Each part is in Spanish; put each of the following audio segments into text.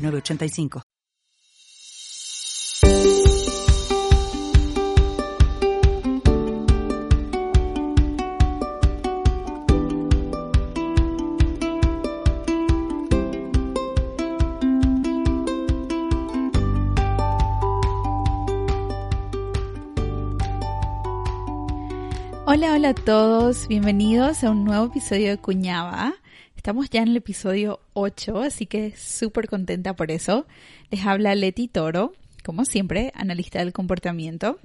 985. Hola, hola a todos, bienvenidos a un nuevo episodio de Cuñaba. Estamos ya en el episodio 8, así que súper contenta por eso. Les habla Leti Toro, como siempre, analista del comportamiento.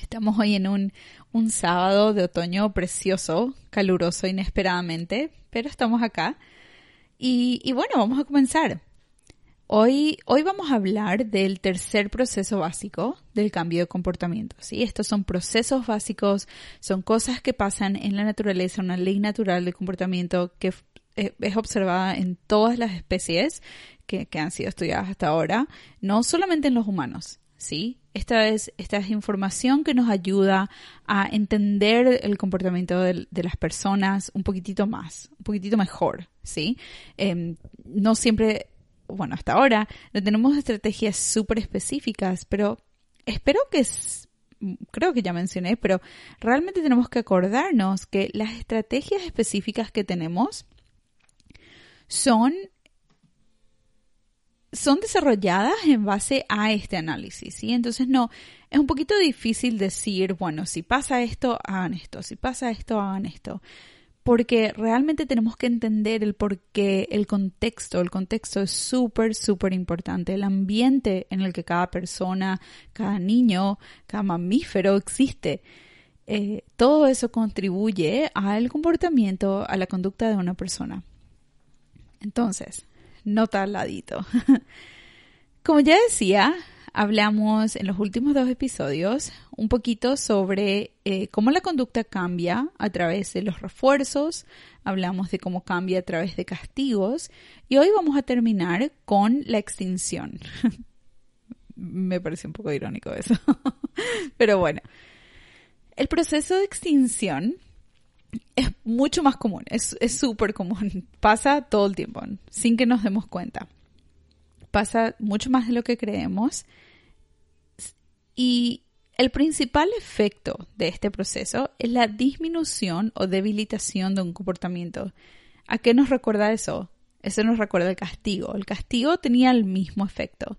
Estamos hoy en un, un sábado de otoño precioso, caluroso inesperadamente, pero estamos acá. Y, y bueno, vamos a comenzar. Hoy, hoy, vamos a hablar del tercer proceso básico del cambio de comportamiento. ¿sí? Estos son procesos básicos, son cosas que pasan en la naturaleza, una ley natural del comportamiento que es observada en todas las especies que, han sido estudiadas hasta ahora, no solamente en los humanos, ¿sí? Esta es, esta es información que nos ayuda a entender el comportamiento de, las personas un poquitito más, un poquitito mejor, ¿sí? Em, no siempre, bueno, hasta ahora no tenemos estrategias súper específicas, pero espero que creo que ya mencioné, pero realmente tenemos que acordarnos que las estrategias específicas que tenemos son, son desarrolladas en base a este análisis, ¿sí? Entonces no, es un poquito difícil decir, bueno, si pasa esto, hagan esto, si pasa esto, hagan esto. Porque realmente tenemos que entender el porqué, el contexto. El contexto es súper, súper importante. El ambiente en el que cada persona, cada niño, cada mamífero existe. Eh, todo eso contribuye al comportamiento, a la conducta de una persona. Entonces, nota al ladito. Como ya decía, hablamos en los últimos dos episodios un poquito sobre eh, cómo la conducta cambia a través de los refuerzos, hablamos de cómo cambia a través de castigos y hoy vamos a terminar con la extinción. Me parece un poco irónico eso. Pero bueno, el proceso de extinción es mucho más común, es súper común, pasa todo el tiempo, sin que nos demos cuenta. Pasa mucho más de lo que creemos. Y el principal efecto de este proceso es la disminución o debilitación de un comportamiento. ¿A qué nos recuerda eso? Eso nos recuerda el castigo. El castigo tenía el mismo efecto.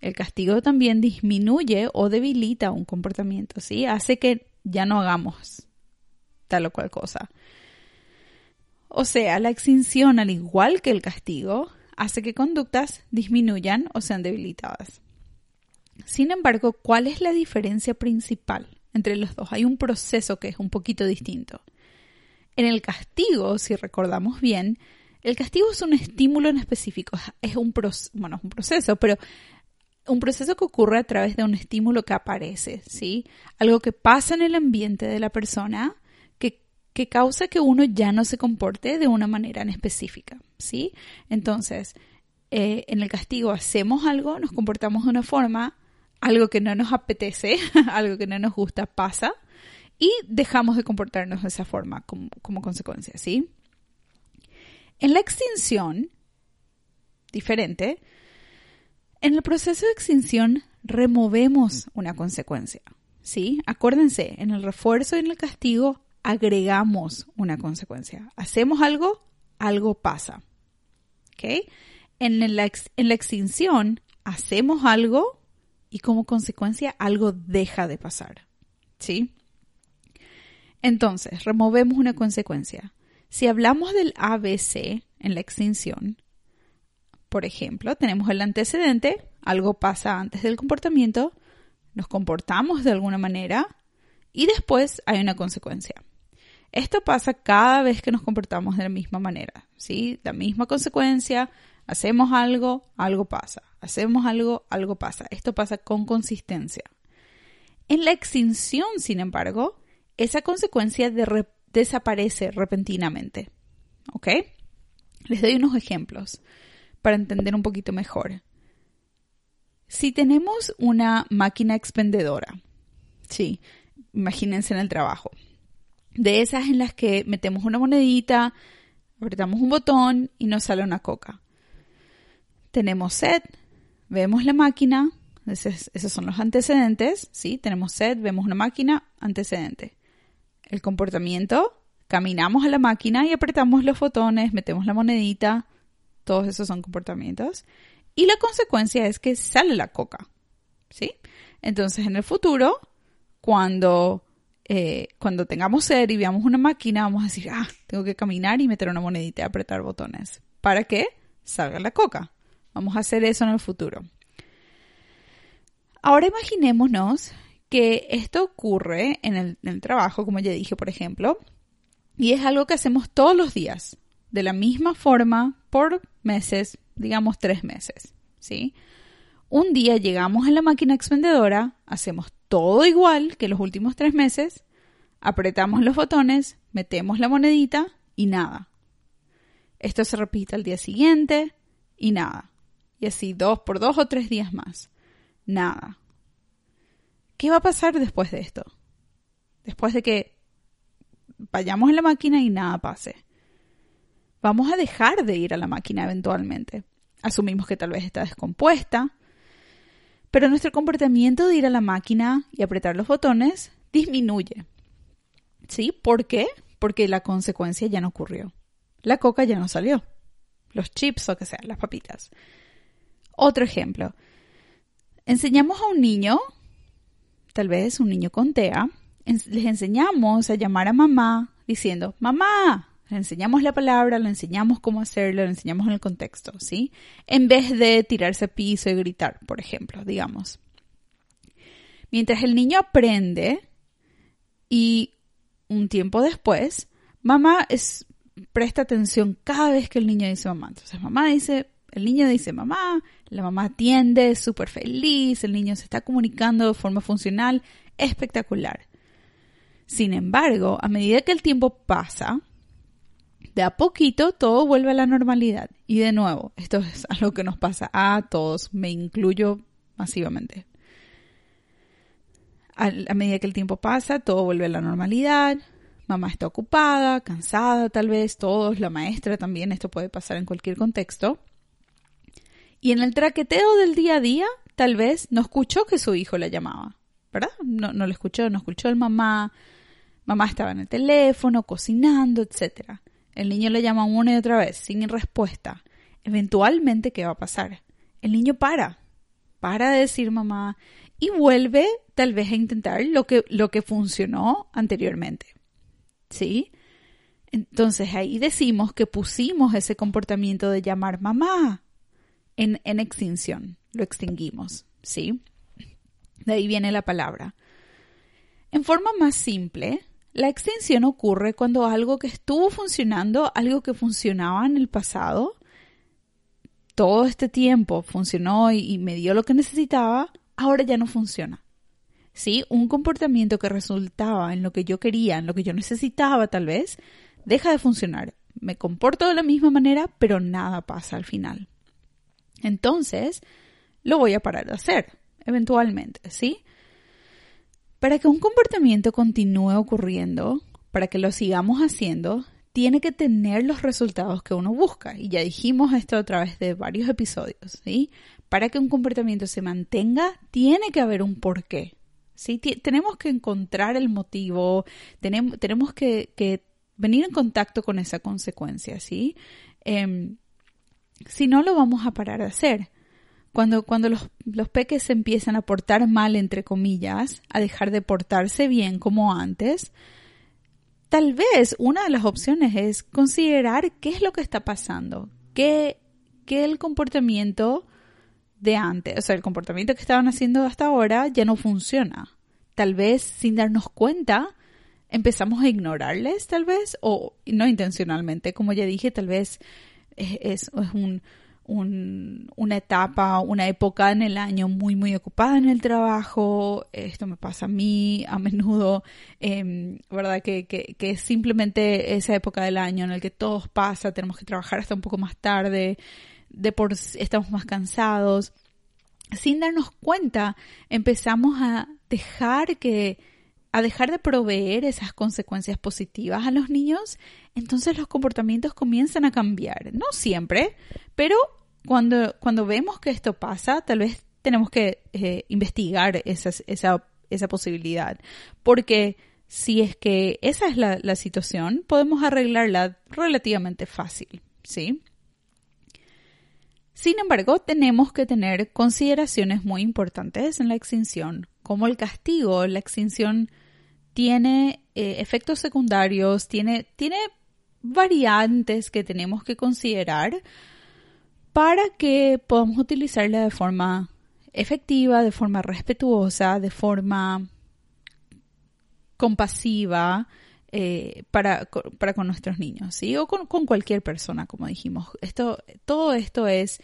El castigo también disminuye o debilita un comportamiento, ¿sí? Hace que ya no hagamos tal o cual cosa. O sea, la extinción, al igual que el castigo, hace que conductas disminuyan o sean debilitadas. Sin embargo, ¿cuál es la diferencia principal entre los dos? Hay un proceso que es un poquito distinto. En el castigo, si recordamos bien, el castigo es un estímulo en específico, es un, bueno, es un proceso, pero un proceso que ocurre a través de un estímulo que aparece, ¿sí? Algo que pasa en el ambiente de la persona que causa que uno ya no se comporte de una manera en específica, ¿sí? Entonces, eh, en el castigo hacemos algo, nos comportamos de una forma, algo que no nos apetece, algo que no nos gusta pasa y dejamos de comportarnos de esa forma como, como consecuencia, ¿sí? En la extinción, diferente, en el proceso de extinción removemos una consecuencia, ¿sí? Acuérdense, en el refuerzo y en el castigo agregamos una consecuencia. Hacemos algo, algo pasa. ¿Ok? En la, en la extinción, hacemos algo y como consecuencia algo deja de pasar. ¿Sí? Entonces, removemos una consecuencia. Si hablamos del ABC en la extinción, por ejemplo, tenemos el antecedente, algo pasa antes del comportamiento, nos comportamos de alguna manera y después hay una consecuencia. Esto pasa cada vez que nos comportamos de la misma manera, ¿sí? La misma consecuencia, Hacemos algo, algo pasa. Hacemos algo, algo pasa. Esto pasa con consistencia. En la extinción, sin embargo, esa consecuencia desaparece repentinamente. ¿Ok? Les doy unos ejemplos para entender un poquito mejor. Si tenemos una máquina expendedora, sí, imagínense en el trabajo, de esas en las que metemos una monedita, apretamos un botón y nos sale una coca. Tenemos sed, vemos la máquina, esos, son los antecedentes, ¿sí? Tenemos sed, vemos una máquina, antecedente. El comportamiento, caminamos a la máquina y apretamos los botones, metemos la monedita, todos esos son comportamientos. Y la consecuencia es que sale la coca, ¿sí? Entonces, en el futuro, cuando, eh, cuando tengamos sed y veamos una máquina, vamos a decir, ah, tengo que caminar y meter una monedita y apretar botones. ¿Para que Salga la coca. Vamos a hacer eso en el futuro. Ahora imaginémonos que esto ocurre en el, en el, trabajo, como ya dije, por ejemplo, y es algo que hacemos todos los días, de la misma forma, por meses, digamos tres meses, ¿sí? Un día llegamos a la máquina expendedora, hacemos todo igual que los últimos tres meses, apretamos los botones, metemos la monedita y nada. Esto se repite al día siguiente y nada. Y así dos por dos o tres días más. Nada. ¿Qué va a pasar después de esto? Después de que vayamos a la máquina y nada pase. Vamos a dejar de ir a la máquina eventualmente. Asumimos que tal vez está descompuesta, pero nuestro comportamiento de ir a la máquina y apretar los botones disminuye. ¿Sí? ¿Por qué? Porque la consecuencia ya no ocurrió. La coca ya no salió. Los chips o que sea, las papitas. Otro ejemplo. Enseñamos a un niño, tal vez un niño con TEA, les enseñamos a llamar a mamá diciendo, mamá, le enseñamos la palabra, le enseñamos cómo hacerlo, le enseñamos en el contexto, ¿sí? En vez de tirarse a piso y gritar, por ejemplo, digamos. Mientras el niño aprende y un tiempo después, mamá es, presta atención cada vez que el niño dice mamá. Entonces mamá dice, el niño dice mamá, la mamá atiende, súper feliz, el niño se está comunicando de forma funcional, espectacular. Sin embargo, a medida que el tiempo pasa, de a poquito todo vuelve a la normalidad. Y de nuevo, esto es algo que nos pasa a todos, me incluyo masivamente. A, medida que el tiempo pasa, todo vuelve a la normalidad. Mamá está ocupada, cansada tal vez, todos, la maestra también, esto puede pasar en cualquier contexto. Y en el traqueteo del día a día, tal vez no escuchó que su hijo la llamaba, ¿verdad? No, no lo escuchó, no escuchó el mamá, mamá estaba en el teléfono, cocinando, etcétera. El niño le llama una y otra vez, sin respuesta. Eventualmente, ¿qué va a pasar? El niño para, para de decir mamá y vuelve tal vez a intentar lo que, lo que funcionó anteriormente. ¿Sí? Entonces ahí decimos que pusimos ese comportamiento de llamar mamá en, en extinción. Lo extinguimos. ¿Sí? De ahí viene la palabra. En forma más simple, la extinción ocurre cuando algo que estuvo funcionando, algo que funcionaba en el pasado, todo este tiempo funcionó y, me dio lo que necesitaba, ahora ya no funciona. ¿Sí? Un comportamiento que resultaba en lo que yo quería, en lo que yo necesitaba tal vez, deja de funcionar. Me comporto de la misma manera, pero nada pasa al final. Entonces, lo voy a parar de hacer, eventualmente, ¿sí? Para que un comportamiento continúe ocurriendo, para que lo sigamos haciendo, tiene que tener los resultados que uno busca. Y ya dijimos esto a través de varios episodios, ¿sí? Para que un comportamiento se mantenga, tiene que haber un porqué. ¿sí? tenemos que encontrar el motivo, tenemos, tenemos que, venir en contacto con esa consecuencia, ¿sí? Em, si no, lo vamos a parar de hacer cuando, cuando los, los peques se empiezan a portar mal, entre comillas, a dejar de portarse bien como antes, tal vez una de las opciones es considerar qué es lo que está pasando, qué, qué el comportamiento de antes, o sea, el comportamiento que estaban haciendo hasta ahora ya no funciona. Tal vez sin darnos cuenta empezamos a ignorarles, tal vez, o no intencionalmente, como ya dije, tal vez es, es un, una etapa, una época en el año muy, muy ocupada en el trabajo. Esto me pasa a mí a menudo, em, ¿verdad? Que, que, que, es simplemente esa época del año en el que todo pasa, tenemos que trabajar hasta un poco más tarde, de por estamos más cansados. Sin darnos cuenta, empezamos a dejar que a dejar de proveer esas consecuencias positivas a los niños, entonces los comportamientos comienzan a cambiar. No siempre, pero cuando, cuando vemos que esto pasa, tal vez tenemos que eh, investigar esa, esa posibilidad. Porque si es que esa es la, la situación, podemos arreglarla relativamente fácil, ¿sí? Sin embargo, tenemos que tener consideraciones muy importantes en la extinción, como el castigo. La extinción tiene eh, efectos secundarios, tiene, tiene variantes que tenemos que considerar para que podamos utilizarla de forma efectiva, de forma respetuosa, de forma compasiva eh, para, para, con nuestros niños, ¿sí? O con, con, cualquier persona, como dijimos. Esto, todo esto es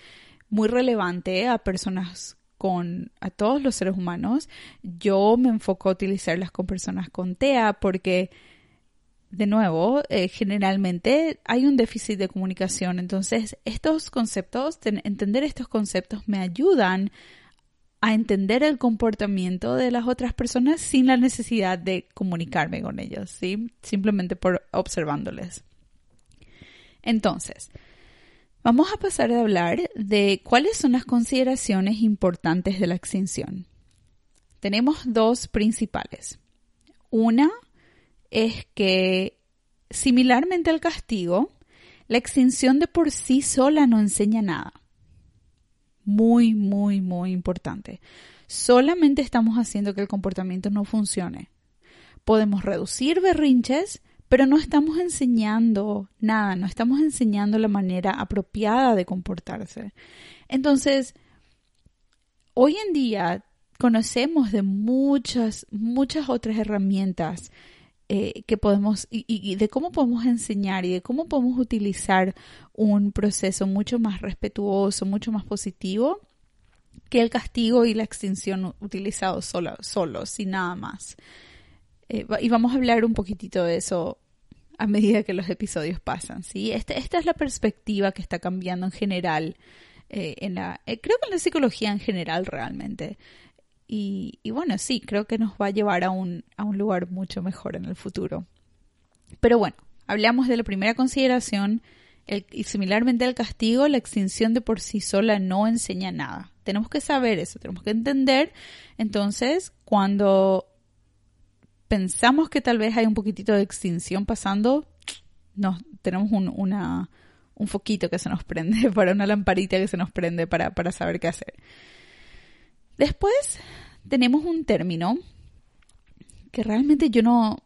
muy relevante a personas con, a todos los seres humanos. Yo me enfoco a utilizarlas con personas con TEA porque de nuevo, eh, generalmente hay un déficit de comunicación. Entonces, estos conceptos, entender estos conceptos me ayudan a entender el comportamiento de las otras personas sin la necesidad de comunicarme con ellos, ¿sí? Simplemente por observándoles. Entonces, vamos a pasar a hablar de cuáles son las consideraciones importantes de la extinción. Tenemos dos principales. Una es que, similarmente al castigo, la extinción de por sí sola no enseña nada. Muy, muy, muy importante. Solamente estamos haciendo que el comportamiento no funcione. Podemos reducir berrinches, pero no estamos enseñando nada, no estamos enseñando la manera apropiada de comportarse. Entonces, hoy en día conocemos de muchas, muchas otras herramientas eh, que podemos y, de cómo podemos enseñar y de cómo podemos utilizar un proceso mucho más respetuoso, mucho más positivo que el castigo y la extinción utilizados solo, solos sin nada más. Eh, y vamos a hablar un poquitito de eso a medida que los episodios pasan, ¿sí? Este, esta es la perspectiva que está cambiando en general, eh, en la, creo que en la psicología en general realmente. Y, bueno, sí, creo que nos va a llevar a un, a un lugar mucho mejor en el futuro. Pero bueno, hablamos de la primera consideración, y similarmente al castigo, la extinción de por sí sola no enseña nada. Tenemos que saber eso, tenemos que entender. Entonces, cuando pensamos que tal vez hay un poquitito de extinción pasando, nos, tenemos un, una, un foquito que se nos prende, para una lamparita que se nos prende para, para saber qué hacer. Después tenemos un término que realmente yo no,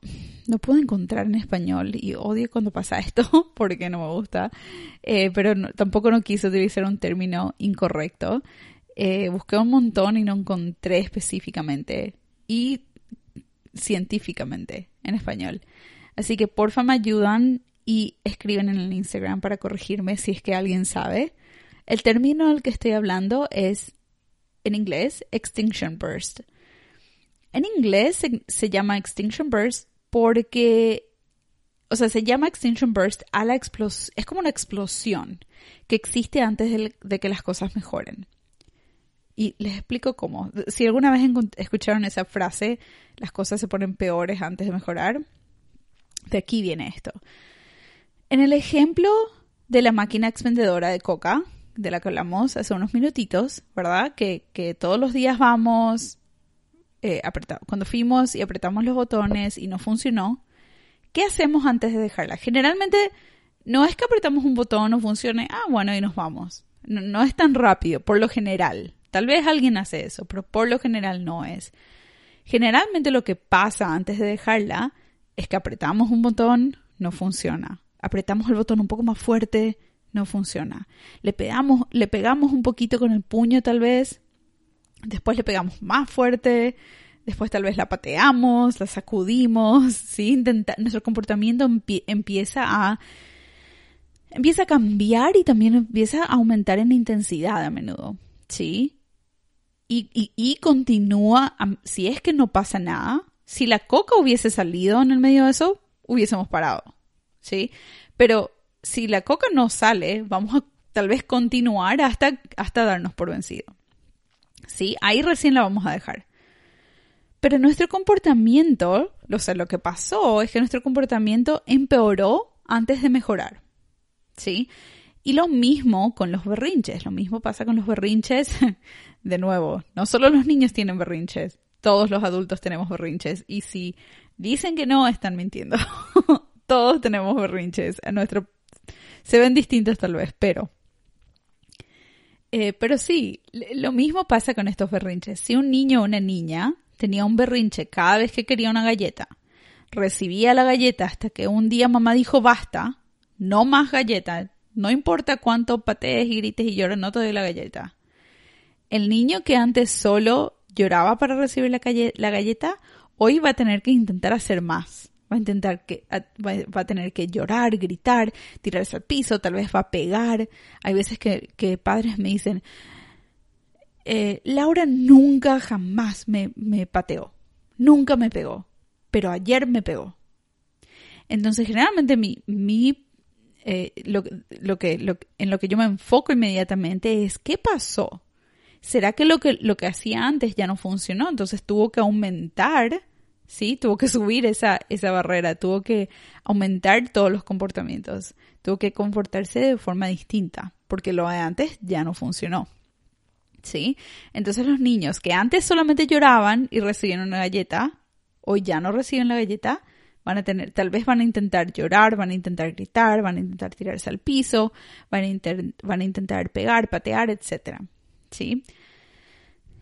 no puedo encontrar en español y odio cuando pasa esto porque no me gusta, eh, pero tampoco no quise utilizar un término incorrecto. Eh, busqué un montón y no encontré específicamente y científicamente en español. Así que porfa me ayudan y escriben en el Instagram para corregirme si es que alguien sabe. El término al que estoy hablando es en inglés extinction burst. En inglés se, llama extinction burst porque, o sea, se llama extinction burst a la explosión, es como una explosión que existe antes de, que las cosas mejoren. Y les explico cómo. Si alguna vez escucharon esa frase, las cosas se ponen peores antes de mejorar, de aquí viene esto. En el ejemplo de la máquina expendedora de coca, de la que hablamos hace unos minutitos, ¿verdad? Que, que todos los días vamos, eh, cuando fuimos y apretamos los botones y no funcionó, ¿qué hacemos antes de dejarla? Generalmente no es que apretamos un botón, no funcione, ah, bueno, y nos vamos. No, no es tan rápido, por lo general. Tal vez alguien hace eso, pero por lo general no es. Generalmente lo que pasa antes de dejarla es que apretamos un botón, no funciona. Apretamos el botón un poco más fuerte, no funciona. Le pegamos, le pegamos un poquito con el puño tal vez, después le pegamos más fuerte, después tal vez la pateamos, la sacudimos, ¿sí? Intenta, nuestro comportamiento empieza a empieza a cambiar y también empieza a aumentar en intensidad a menudo, ¿sí? Y, y, continúa, si es que no pasa nada, si la coca hubiese salido en el medio de eso, hubiésemos parado, ¿sí? Pero si la coca no sale, vamos a tal vez continuar hasta, hasta darnos por vencido. ¿Sí? Ahí recién la vamos a dejar. Pero nuestro comportamiento, o sea, lo que pasó es que nuestro comportamiento empeoró antes de mejorar. ¿Sí? Y lo mismo con los berrinches, lo mismo pasa con los berrinches. De nuevo, no solo los niños tienen berrinches, todos los adultos tenemos berrinches. Y si dicen que no, están mintiendo. todos tenemos berrinches. Nuestro... Se ven distintos tal vez, pero eh, pero sí, lo mismo pasa con estos berrinches. Si un niño o una niña tenía un berrinche cada vez que quería una galleta, recibía la galleta hasta que un día mamá dijo basta, no más galleta, no importa cuánto patees y grites y llores, no te doy la galleta. El niño que antes solo lloraba para recibir la, la galleta, hoy va a tener que intentar hacer más va a intentar que, va, a tener que llorar, gritar, tirarse al piso, tal vez va a pegar. Hay veces que, padres me dicen, eh, Laura nunca jamás me, me pateó, nunca me pegó, pero ayer me pegó. Entonces, generalmente mi, mi eh, lo, lo, que, en lo que yo me enfoco inmediatamente es qué pasó. ¿Será que lo que lo que hacía antes ya no funcionó? Entonces tuvo que aumentar ¿sí? Tuvo que subir esa, esa barrera, tuvo que aumentar todos los comportamientos, tuvo que comportarse de forma distinta, porque lo de antes ya no funcionó. ¿Sí? Entonces los niños que antes solamente lloraban y recibían una galleta, hoy ya no reciben la galleta, van a tener, tal vez van a intentar llorar, van a intentar gritar, van a intentar tirarse al piso, van a, intentar pegar, patear, etc. ¿Sí?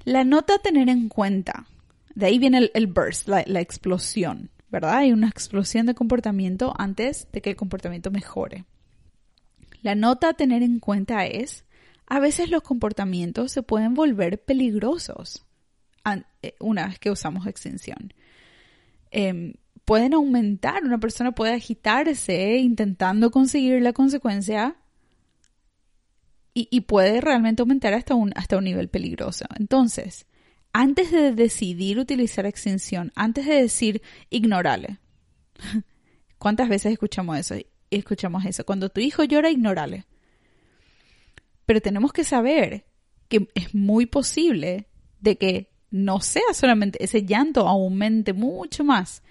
La nota a tener en cuenta de ahí viene el, burst, la, explosión, ¿verdad? Hay una explosión de comportamiento antes de que el comportamiento mejore. La nota a tener en cuenta es, a veces los comportamientos se pueden volver peligrosos eh, una vez que usamos extinción. Em, pueden aumentar, una persona puede agitarse intentando conseguir la consecuencia y, puede realmente aumentar hasta un, hasta un nivel peligroso. Entonces, antes de decidir utilizar extinción, antes de decir ignorale. ¿Cuántas veces escuchamos eso? Escuchamos eso. Cuando tu hijo llora, ignorale. Pero tenemos que saber que es muy posible de que no sea solamente ese llanto aumente mucho más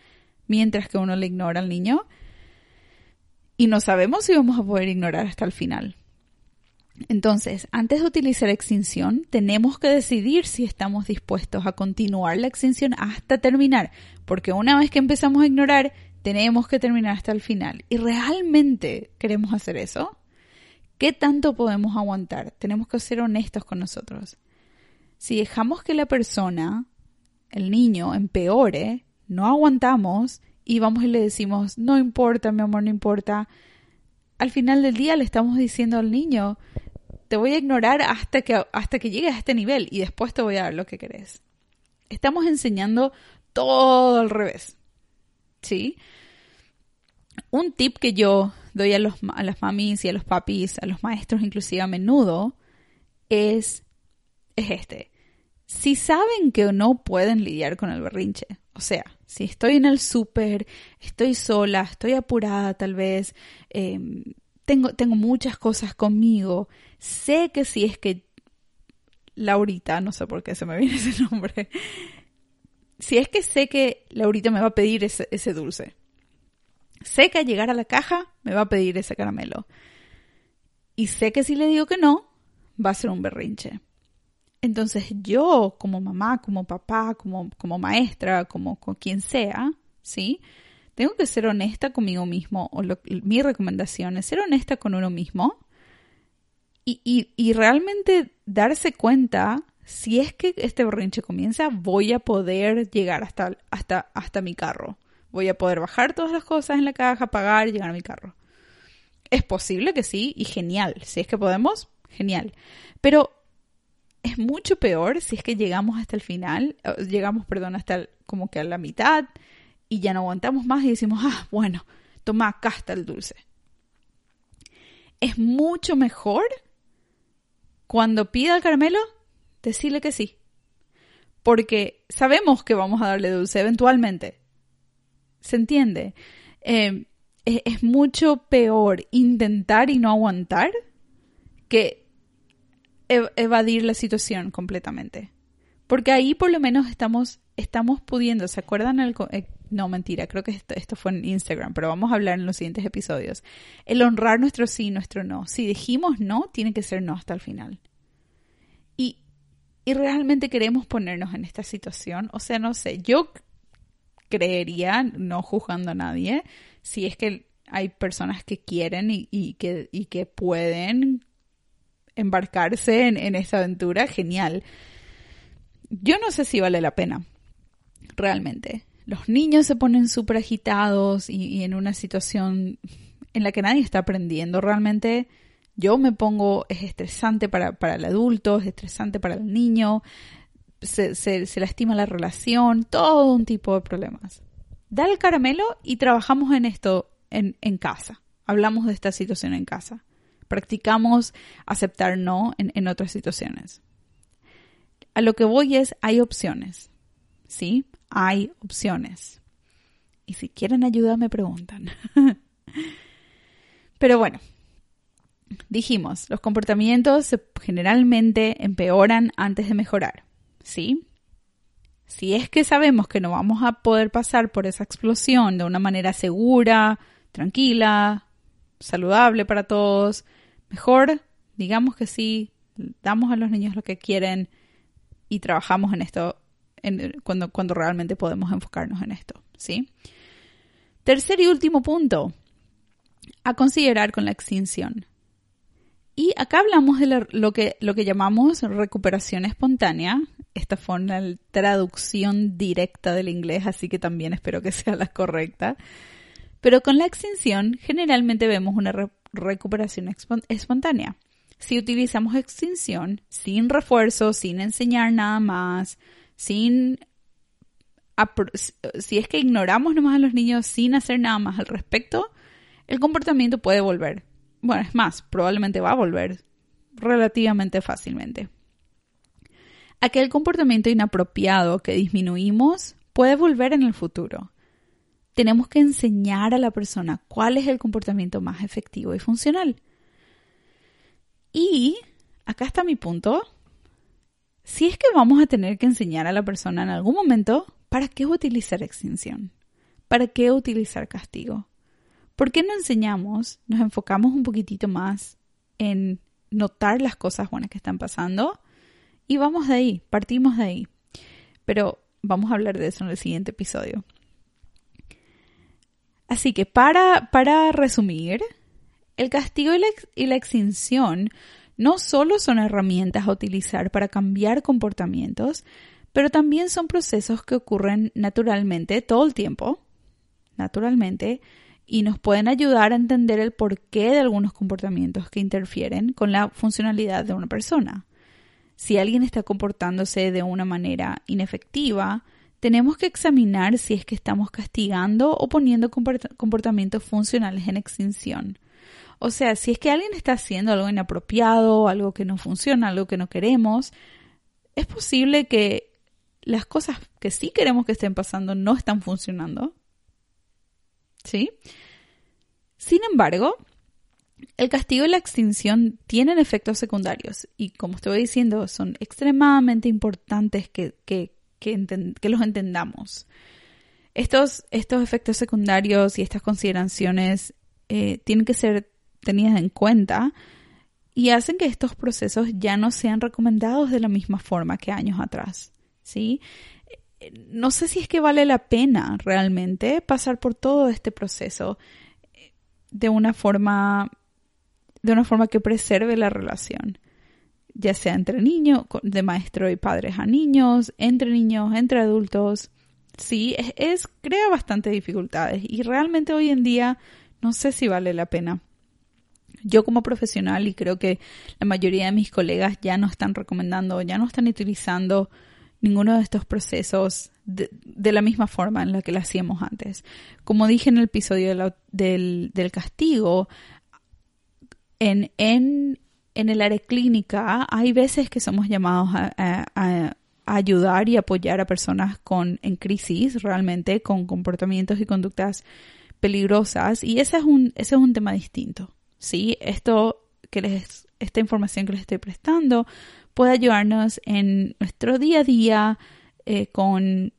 mientras que uno le ignora al niño y no sabemos si vamos a poder ignorar hasta el final. Entonces, antes de utilizar extinción, tenemos que decidir si estamos dispuestos a continuar la extinción hasta terminar, porque una vez que empezamos a ignorar, tenemos que terminar hasta el final. ¿Y realmente queremos hacer eso? ¿Qué tanto podemos aguantar? Tenemos que ser honestos con nosotros. Si dejamos que la persona, el niño, empeore, no aguantamos y vamos y le decimos, no importa, mi amor, no importa. Al final del día le estamos diciendo al niño, te voy a ignorar hasta que, hasta que llegues a este nivel y después te voy a dar lo que querés. Estamos enseñando todo al revés. ¿Sí? Un tip que yo doy a, los, a las mamis y a los papis, a los maestros inclusive a menudo, es, es este. Si saben que no pueden lidiar con el berrinche, o sea, si estoy en el súper, estoy sola, estoy apurada tal vez, em, tengo, tengo muchas cosas conmigo, Sé que si es que Laurita, no sé por qué se me viene ese nombre, si es que sé que Laurita me va a pedir ese, ese dulce, sé que al llegar a la caja me va a pedir ese caramelo. Y sé que si le digo que no, va a ser un berrinche. Entonces yo, como mamá, como papá, como, como maestra, como con quien sea, ¿sí? Tengo que ser honesta conmigo mismo, o mi recomendación es ser honesta con uno mismo y, realmente darse cuenta si es que este berrinche comienza, voy a poder llegar hasta, hasta, hasta mi carro. Voy a poder bajar todas las cosas en la caja, pagar y llegar a mi carro. Es posible que sí, y genial. Si es que podemos, genial. Pero es mucho peor si es que llegamos hasta el final, llegamos, perdón, hasta como que a la mitad y ya no aguantamos más y decimos, ah, bueno, toma acá está el dulce. es mucho mejor cuando pida el caramelo, decirle que sí. Porque sabemos que vamos a darle dulce eventualmente. ¿Se entiende? Eh, es, mucho peor intentar y no aguantar que evadir la situación completamente. Porque ahí por lo menos estamos, estamos pudiendo, ¿se acuerdan? El, eh, no, mentira, creo que esto, fue en Instagram, pero vamos a hablar en los siguientes episodios. El honrar nuestro sí, nuestro no. Si dijimos no, tiene que ser no hasta el final. Y, y realmente queremos ponernos en esta situación. O sea, no sé, yo creería, no juzgando a nadie, si es que hay personas que quieren y, que, y que pueden embarcarse en, esta aventura, genial. Yo no sé si vale la pena, realmente. Los niños se ponen súper agitados y, en una situación en la que nadie está aprendiendo. Realmente yo me pongo, es estresante para, para el adulto, es estresante para el niño, se, se, lastima la relación, todo un tipo de problemas. Da el caramelo y trabajamos en esto en, en casa. Hablamos de esta situación en casa practicamos aceptar no en, otras situaciones. A lo que voy es, hay opciones. ¿Sí? Hay opciones. Y si quieren ayuda, me preguntan. Pero bueno, dijimos, los comportamientos generalmente empeoran antes de mejorar. ¿Sí? Si es que sabemos que no vamos a poder pasar por esa explosión de una manera segura, tranquila, saludable para todos, mejor digamos que sí, damos a los niños lo que quieren y trabajamos en esto cuando, cuando realmente podemos enfocarnos en esto, ¿sí? Tercer y último punto, a considerar con la extinción. Y acá hablamos de lo, que, lo que llamamos recuperación espontánea. Esta fue una traducción directa del inglés, así que también espero que sea la correcta. Pero con la extinción generalmente vemos una recuperación espontánea. Si utilizamos extinción sin refuerzo, sin enseñar nada más, si es que ignoramos nomás a los niños sin hacer nada más al respecto, el comportamiento puede volver. Bueno, es más, probablemente va a volver relativamente fácilmente. Aquel comportamiento inapropiado que disminuimos puede volver en el futuro tenemos que enseñar a la persona cuál es el comportamiento más efectivo y funcional. Y acá está mi punto. Si es que vamos a tener que enseñar a la persona en algún momento, ¿para qué utilizar extinción? ¿Para qué utilizar castigo? ¿Por qué no enseñamos, nos enfocamos un poquitito más en notar las cosas buenas que están pasando y vamos de ahí, partimos de ahí? Pero vamos a hablar de eso en el siguiente episodio. Así que para, para resumir, el castigo y la, y la extinción no solo son herramientas a utilizar para cambiar comportamientos, pero también son procesos que ocurren naturalmente todo el tiempo, naturalmente, y nos pueden ayudar a entender el porqué de algunos comportamientos que interfieren con la funcionalidad de una persona. Si alguien está comportándose de una manera inefectiva, tenemos que examinar si es que estamos castigando o poniendo comportamientos funcionales en extinción. O sea, si es que alguien está haciendo algo inapropiado, algo que no funciona, algo que no queremos, es posible que las cosas que sí queremos que estén pasando no están funcionando. ¿Sí? Sin embargo, el castigo y la extinción tienen efectos secundarios y como estoy diciendo, son extremadamente importantes que, que, que, los entendamos. Estos, estos efectos secundarios y estas consideraciones eh, tienen que ser tenidas en cuenta y hacen que estos procesos ya no sean recomendados de la misma forma que años atrás. ¿sí? No sé si es que vale la pena realmente pasar por todo este proceso eh, de una forma de una forma que preserve la relación ya sea entre niños, de maestro y padres a niños, entre niños, entre adultos. Sí, es, crea bastantes dificultades y realmente hoy en día no sé si vale la pena. Yo como profesional y creo que la mayoría de mis colegas ya no están recomendando, ya no están utilizando ninguno de estos procesos de, la misma forma en la que lo hacíamos antes. Como dije en el episodio del, del castigo, en, en, en el área clínica hay veces que somos llamados a, ayudar y apoyar a personas con, en crisis, realmente, con comportamientos y conductas peligrosas. Y ese es un, ese es un tema distinto. ¿Sí? Esto que les, esta información que les estoy prestando puede ayudarnos en nuestro día a día eh, con,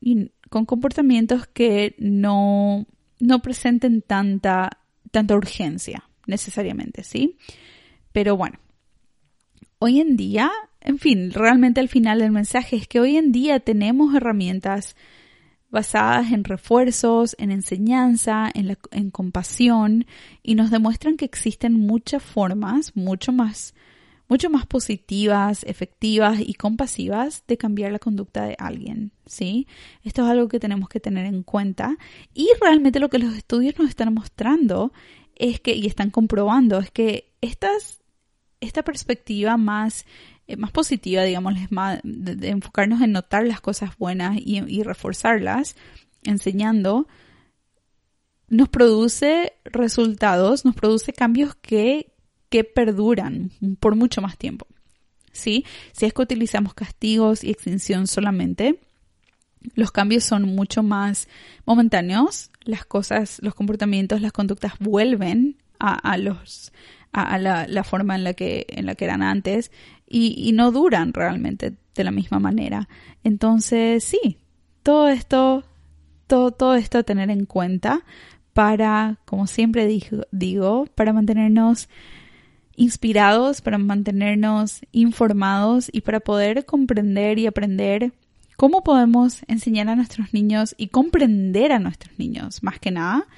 con comportamientos que no, no presenten tanta, tanta urgencia necesariamente, ¿sí? Pero bueno, hoy en día, en fin, realmente al final del mensaje es que hoy en día tenemos herramientas basadas en refuerzos, en enseñanza, en, la, en compasión y nos demuestran que existen muchas formas mucho más mucho más positivas, efectivas y compasivas de cambiar la conducta de alguien, ¿sí? Esto es algo que tenemos que tener en cuenta y realmente lo que los estudios nos están mostrando es que, y están comprobando, es que estas, esta perspectiva más, más positiva, digamos, más, de, enfocarnos en notar las cosas buenas y, y reforzarlas, enseñando, nos produce resultados, nos produce cambios que, que perduran por mucho más tiempo. ¿Sí? Si es que utilizamos castigos y extinción solamente, los cambios son mucho más momentáneos, las cosas, los comportamientos, las conductas vuelven a, los a, la, forma en la que en la que eran antes y, no duran realmente de la misma manera. Entonces, sí, todo esto, todo, todo esto a tener en cuenta para, como siempre digo, digo para mantenernos inspirados, para mantenernos informados y para poder comprender y aprender ¿Cómo podemos enseñar a nuestros niños y comprender a nuestros niños, más que nada,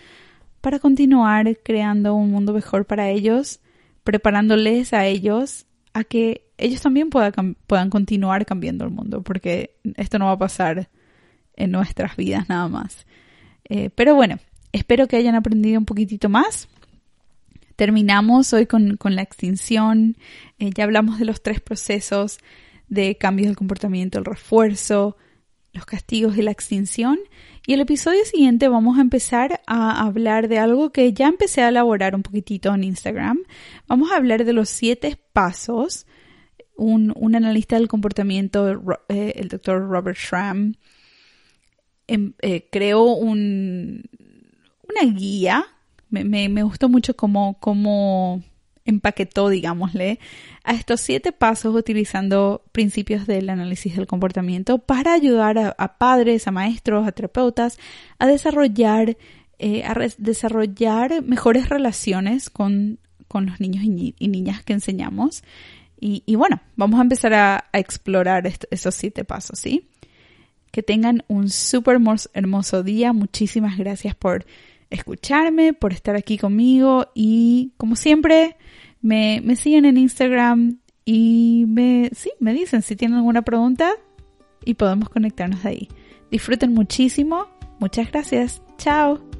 para continuar creando un mundo mejor para ellos, preparándoles a ellos a que ellos también puedan, puedan continuar cambiando el mundo, porque esto no va a pasar en nuestras vidas nada más. Eh, pero bueno, espero que hayan aprendido un poquitito más. Terminamos hoy con, la extinción. Eh, ya hablamos de los tres procesos de cambios del comportamiento, el refuerzo, los castigos y la extinción. Y el episodio siguiente vamos a empezar a hablar de algo que ya empecé a elaborar un poquitito en Instagram. Vamos a hablar de los siete pasos. Un, analista del comportamiento, eh, el doctor Robert Schramm, em, eh, creó un, una guía. Me, me, gustó mucho cómo, cómo empaquetó, digámosle, a estos siete pasos utilizando principios del análisis del comportamiento para ayudar a, padres, a maestros, a terapeutas a desarrollar, eh, a desarrollar mejores relaciones con, los niños y, niñas que enseñamos. Y, bueno, vamos a empezar a, explorar esos siete pasos, ¿sí? Que tengan un súper hermoso día. Muchísimas gracias por escucharme, por estar aquí conmigo y como siempre me, me siguen en Instagram y me, sí, me dicen si tienen alguna pregunta y podemos conectarnos ahí. Disfruten muchísimo. Muchas gracias. Chao.